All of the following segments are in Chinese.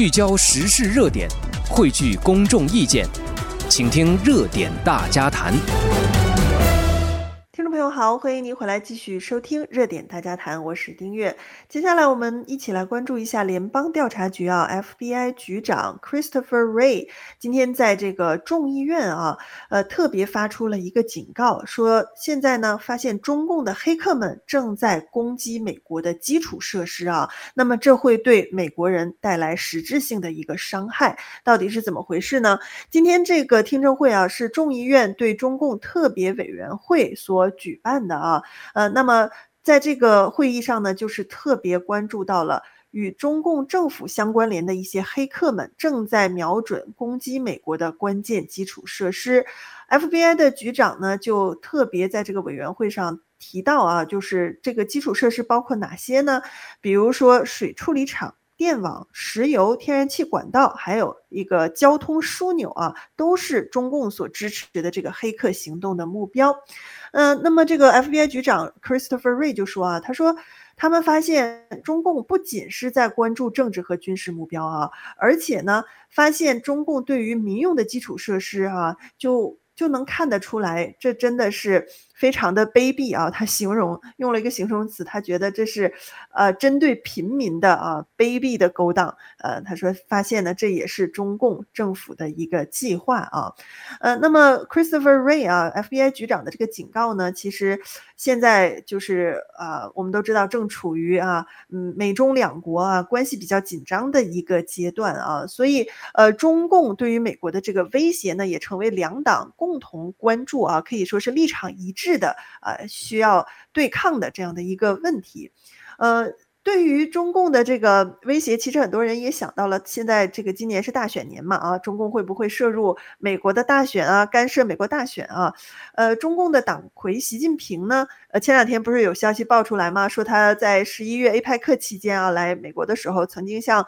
聚焦时事热点，汇聚公众意见，请听热点大家谈。好，欢迎您回来继续收听热点大家谈，我是丁月。接下来我们一起来关注一下联邦调查局啊，FBI 局长 Christopher Ray 今天在这个众议院啊，呃，特别发出了一个警告，说现在呢，发现中共的黑客们正在攻击美国的基础设施啊，那么这会对美国人带来实质性的一个伤害，到底是怎么回事呢？今天这个听证会啊，是众议院对中共特别委员会所。举办的啊，呃，那么在这个会议上呢，就是特别关注到了与中共政府相关联的一些黑客们正在瞄准攻击美国的关键基础设施。FBI 的局长呢，就特别在这个委员会上提到啊，就是这个基础设施包括哪些呢？比如说水处理厂。电网、石油、天然气管道，还有一个交通枢纽啊，都是中共所支持的这个黑客行动的目标。嗯、那么这个 FBI 局长 Christopher Ray 就说啊，他说他们发现中共不仅是在关注政治和军事目标啊，而且呢，发现中共对于民用的基础设施啊，就就能看得出来，这真的是。非常的卑鄙啊！他形容用了一个形容词，他觉得这是，呃，针对平民的啊卑鄙的勾当。呃，他说发现呢，这也是中共政府的一个计划啊。呃，那么 Christopher Ray 啊，FBI 局长的这个警告呢，其实现在就是啊、我们都知道正处于啊，嗯，美中两国啊关系比较紧张的一个阶段啊，所以呃，中共对于美国的这个威胁呢，也成为两党共同关注啊，可以说是立场一致。是的，呃，需要对抗的这样的一个问题，呃，对于中共的这个威胁，其实很多人也想到了，现在这个今年是大选年嘛，啊，中共会不会涉入美国的大选啊，干涉美国大选啊？呃，中共的党魁习近平呢，呃，前两天不是有消息爆出来吗？说他在十一月 APEC 期间啊，来美国的时候，曾经向。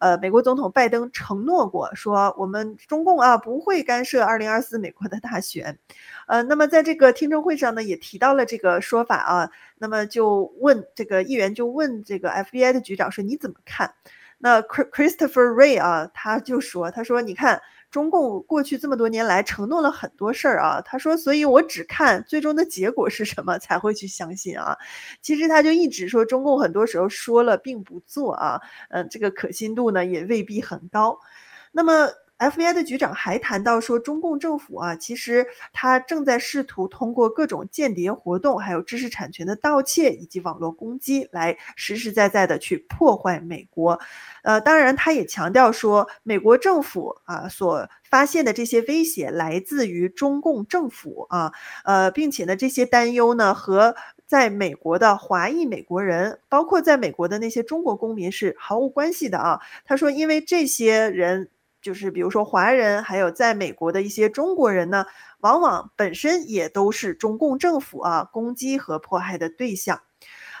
呃，美国总统拜登承诺过说，我们中共啊不会干涉二零二四美国的大选。呃，那么在这个听证会上呢，也提到了这个说法啊。那么就问这个议员就问这个 FBI 的局长说，你怎么看？那 Christopher Ray 啊，他就说，他说你看。中共过去这么多年来承诺了很多事儿啊，他说，所以我只看最终的结果是什么才会去相信啊。其实他就一直说，中共很多时候说了并不做啊，嗯，这个可信度呢也未必很高。那么。FBI 的局长还谈到说，中共政府啊，其实他正在试图通过各种间谍活动，还有知识产权的盗窃以及网络攻击，来实实在在的去破坏美国。呃，当然，他也强调说，美国政府啊所发现的这些威胁来自于中共政府啊，呃，并且呢，这些担忧呢和在美国的华裔美国人，包括在美国的那些中国公民是毫无关系的啊。他说，因为这些人。就是比如说华人，还有在美国的一些中国人呢，往往本身也都是中共政府啊攻击和迫害的对象。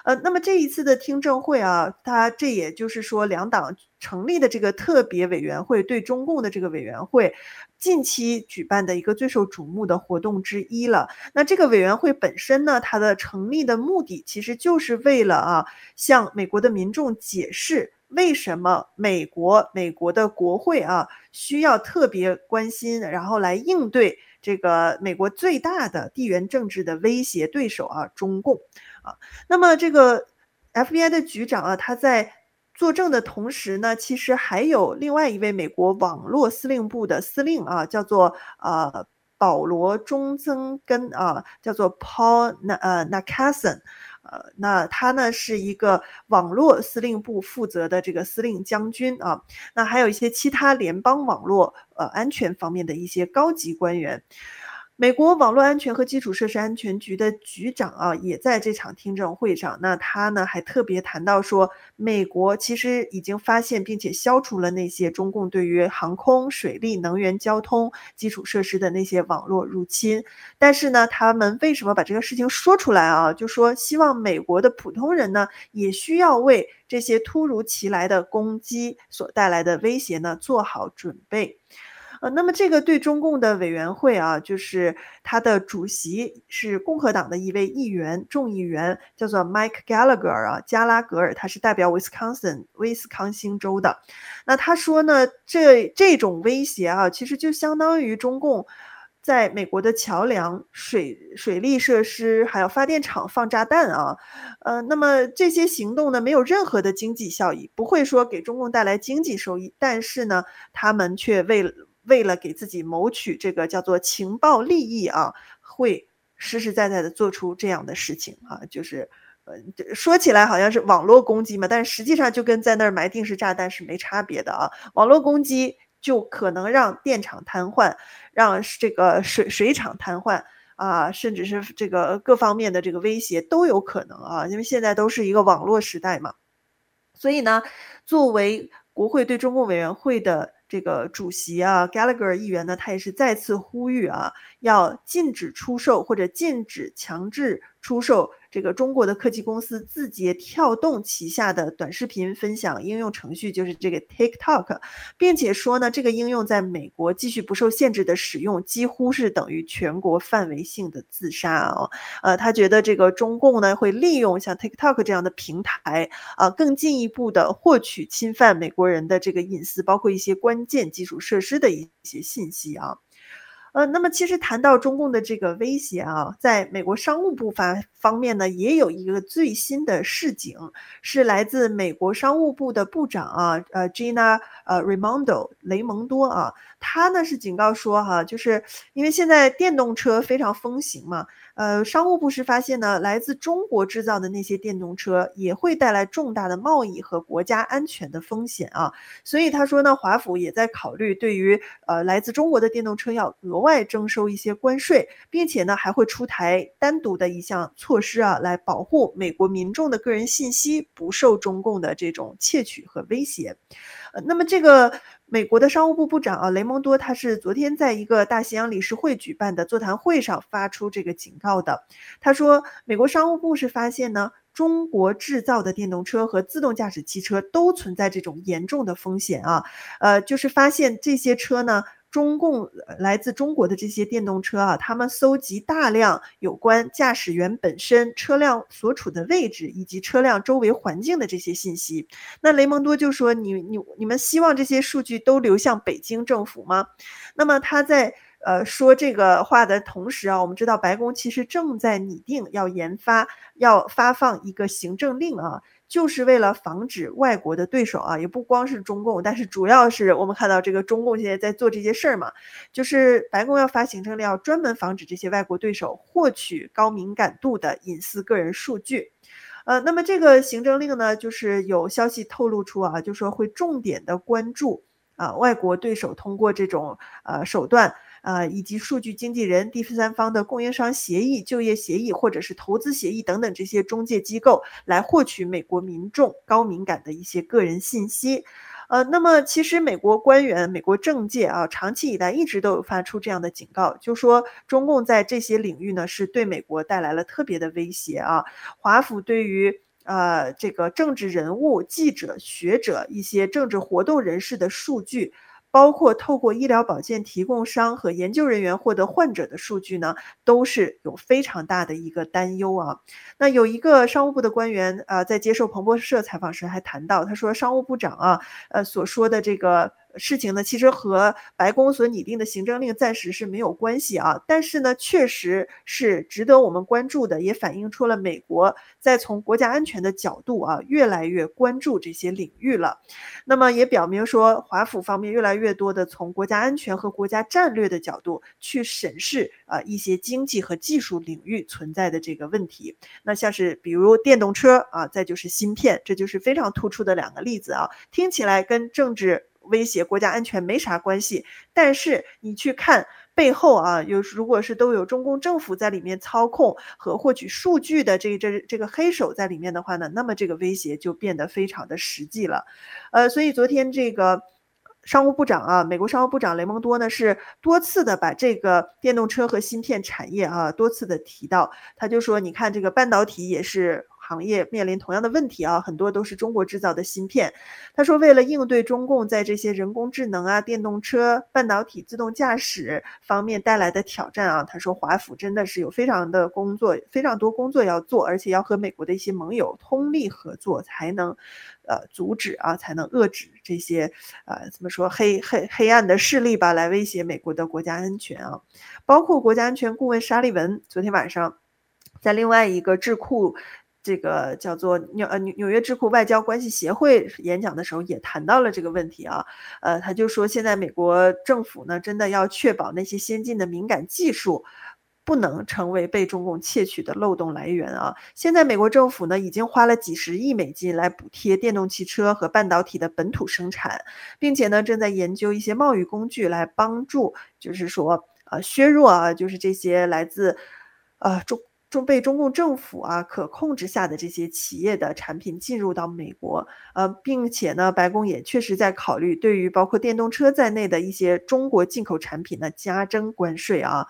呃，那么这一次的听证会啊，它这也就是说两党成立的这个特别委员会对中共的这个委员会近期举办的一个最受瞩目的活动之一了。那这个委员会本身呢，它的成立的目的其实就是为了啊向美国的民众解释。为什么美国美国的国会啊需要特别关心，然后来应对这个美国最大的地缘政治的威胁对手啊中共啊？那么这个 FBI 的局长啊，他在作证的同时呢，其实还有另外一位美国网络司令部的司令啊，叫做呃保罗中曾根啊，叫做 Paul 那呃 Nakason。呃，那他呢是一个网络司令部负责的这个司令将军啊，那还有一些其他联邦网络呃安全方面的一些高级官员。美国网络安全和基础设施安全局的局长啊，也在这场听证会上。那他呢还特别谈到说，美国其实已经发现并且消除了那些中共对于航空、水利、能源、交通基础设施的那些网络入侵。但是呢，他们为什么把这个事情说出来啊？就说希望美国的普通人呢，也需要为这些突如其来的攻击所带来的威胁呢做好准备。呃，那么这个对中共的委员会啊，就是他的主席是共和党的一位议员，众议员叫做 Mike Gallagher 啊，加拉格尔，他是代表 Wisconsin 威斯康星州的。那他说呢，这这种威胁啊，其实就相当于中共在美国的桥梁、水水利设施还有发电厂放炸弹啊。呃，那么这些行动呢，没有任何的经济效益，不会说给中共带来经济收益，但是呢，他们却为为了给自己谋取这个叫做情报利益啊，会实实在在的做出这样的事情啊，就是呃，说起来好像是网络攻击嘛，但实际上就跟在那儿埋定时炸弹是没差别的啊。网络攻击就可能让电厂瘫痪，让这个水水厂瘫痪啊，甚至是这个各方面的这个威胁都有可能啊，因为现在都是一个网络时代嘛。所以呢，作为国会对中共委员会的。这个主席啊，Gallagher 议员呢，他也是再次呼吁啊，要禁止出售或者禁止强制出售。这个中国的科技公司字节跳动旗下的短视频分享应用程序就是这个 TikTok，并且说呢，这个应用在美国继续不受限制的使用，几乎是等于全国范围性的自杀哦。呃，他觉得这个中共呢会利用像 TikTok 这样的平台啊，更进一步的获取侵犯美国人的这个隐私，包括一些关键基础设施的一些信息啊。呃，那么其实谈到中共的这个威胁啊，在美国商务部发方面呢，也有一个最新的市警，是来自美国商务部的部长啊，呃，Gina 呃，Raimondo 雷蒙多啊，他呢是警告说哈，就是因为现在电动车非常风行嘛。呃，商务部是发现呢，来自中国制造的那些电动车也会带来重大的贸易和国家安全的风险啊，所以他说呢，华府也在考虑对于呃来自中国的电动车要额外征收一些关税，并且呢还会出台单独的一项措施啊，来保护美国民众的个人信息不受中共的这种窃取和威胁。呃，那么这个。美国的商务部部长啊，雷蒙多，他是昨天在一个大西洋理事会举办的座谈会上发出这个警告的。他说，美国商务部是发现呢，中国制造的电动车和自动驾驶汽车都存在这种严重的风险啊，呃，就是发现这些车呢。中共来自中国的这些电动车啊，他们搜集大量有关驾驶员本身、车辆所处的位置以及车辆周围环境的这些信息。那雷蒙多就说：“你你你们希望这些数据都流向北京政府吗？”那么他在呃说这个话的同时啊，我们知道白宫其实正在拟定要研发要发放一个行政令啊。就是为了防止外国的对手啊，也不光是中共，但是主要是我们看到这个中共现在在做这些事儿嘛，就是白宫要发行政令，要专门防止这些外国对手获取高敏感度的隐私个人数据。呃，那么这个行政令呢，就是有消息透露出啊，就说会重点的关注啊外国对手通过这种呃手段。啊，以及数据经纪人、第三方的供应商协议、就业协议或者是投资协议等等这些中介机构来获取美国民众高敏感的一些个人信息。呃，那么其实美国官员、美国政界啊，长期以来一直都有发出这样的警告，就说中共在这些领域呢是对美国带来了特别的威胁啊。华府对于呃这个政治人物、记者、学者一些政治活动人士的数据。包括透过医疗保健提供商和研究人员获得患者的数据呢，都是有非常大的一个担忧啊。那有一个商务部的官员啊，在接受彭博社采访时还谈到，他说商务部长啊，呃所说的这个。事情呢，其实和白宫所拟定的行政令暂时是没有关系啊，但是呢，确实是值得我们关注的，也反映出了美国在从国家安全的角度啊，越来越关注这些领域了。那么也表明说，华府方面越来越多的从国家安全和国家战略的角度去审视啊一些经济和技术领域存在的这个问题。那像是比如电动车啊，再就是芯片，这就是非常突出的两个例子啊，听起来跟政治。威胁国家安全没啥关系，但是你去看背后啊，有如果是都有中共政府在里面操控和获取数据的这这这个黑手在里面的话呢，那么这个威胁就变得非常的实际了。呃，所以昨天这个商务部长啊，美国商务部长雷蒙多呢是多次的把这个电动车和芯片产业啊多次的提到，他就说，你看这个半导体也是。行业面临同样的问题啊，很多都是中国制造的芯片。他说，为了应对中共在这些人工智能啊、电动车、半导体、自动驾驶方面带来的挑战啊，他说华府真的是有非常的工作，非常多工作要做，而且要和美国的一些盟友通力合作，才能呃阻止啊，才能遏制这些呃怎么说黑黑黑暗的势力吧，来威胁美国的国家安全啊。包括国家安全顾问沙利文昨天晚上。在另外一个智库，这个叫做纽呃纽纽约智库外交关系协会演讲的时候，也谈到了这个问题啊。呃，他就说，现在美国政府呢，真的要确保那些先进的敏感技术不能成为被中共窃取的漏洞来源啊。现在美国政府呢，已经花了几十亿美金来补贴电动汽车和半导体的本土生产，并且呢，正在研究一些贸易工具来帮助，就是说呃削弱啊，就是这些来自呃中。中被中共政府啊可控制下的这些企业的产品进入到美国，呃，并且呢，白宫也确实在考虑对于包括电动车在内的一些中国进口产品呢加征关税啊，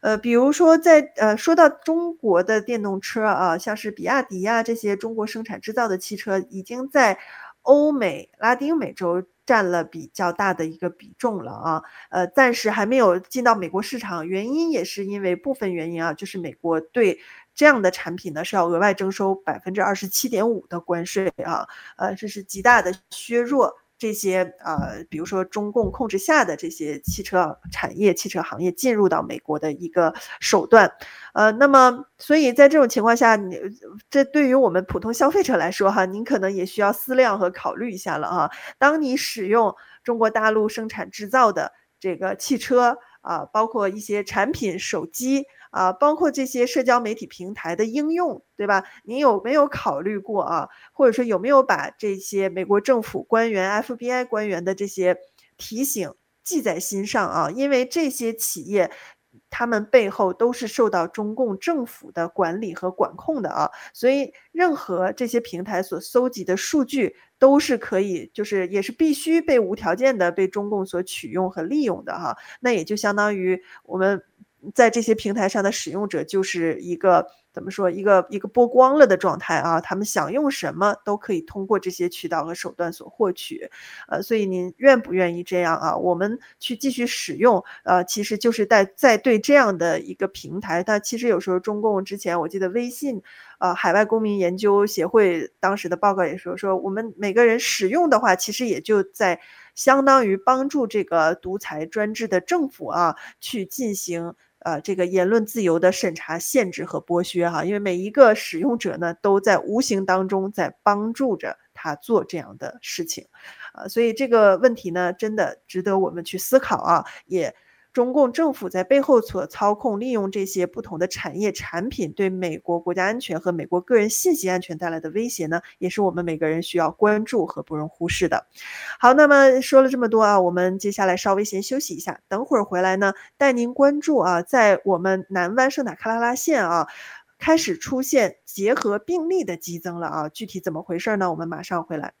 呃，比如说在呃说到中国的电动车啊，像是比亚迪呀、啊、这些中国生产制造的汽车，已经在欧美、拉丁美洲。占了比较大的一个比重了啊，呃，暂时还没有进到美国市场，原因也是因为部分原因啊，就是美国对这样的产品呢是要额外征收百分之二十七点五的关税啊，呃，这是极大的削弱。这些呃，比如说中共控制下的这些汽车产业、汽车行业进入到美国的一个手段，呃，那么所以在这种情况下，你这对于我们普通消费者来说哈，您可能也需要思量和考虑一下了哈。当你使用中国大陆生产制造的这个汽车啊，包括一些产品、手机。啊，包括这些社交媒体平台的应用，对吧？你有没有考虑过啊？或者说有没有把这些美国政府官员、FBI 官员的这些提醒记在心上啊？因为这些企业，他们背后都是受到中共政府的管理和管控的啊，所以任何这些平台所搜集的数据都是可以，就是也是必须被无条件的被中共所取用和利用的哈。那也就相当于我们。在这些平台上的使用者就是一个怎么说，一个一个剥光了的状态啊，他们想用什么都可以通过这些渠道和手段所获取，呃，所以您愿不愿意这样啊？我们去继续使用，呃，其实就是在在对这样的一个平台，它其实有时候中共之前我记得微信，呃，海外公民研究协会当时的报告也说说，我们每个人使用的话，其实也就在相当于帮助这个独裁专制的政府啊去进行。呃，这个言论自由的审查、限制和剥削，哈，因为每一个使用者呢，都在无形当中在帮助着他做这样的事情，啊，所以这个问题呢，真的值得我们去思考啊，也。中共政府在背后所操控、利用这些不同的产业产品，对美国国家安全和美国个人信息安全带来的威胁呢，也是我们每个人需要关注和不容忽视的。好，那么说了这么多啊，我们接下来稍微先休息一下，等会儿回来呢，带您关注啊，在我们南湾圣塔克拉拉县啊，开始出现结核病例的激增了啊，具体怎么回事呢？我们马上回来。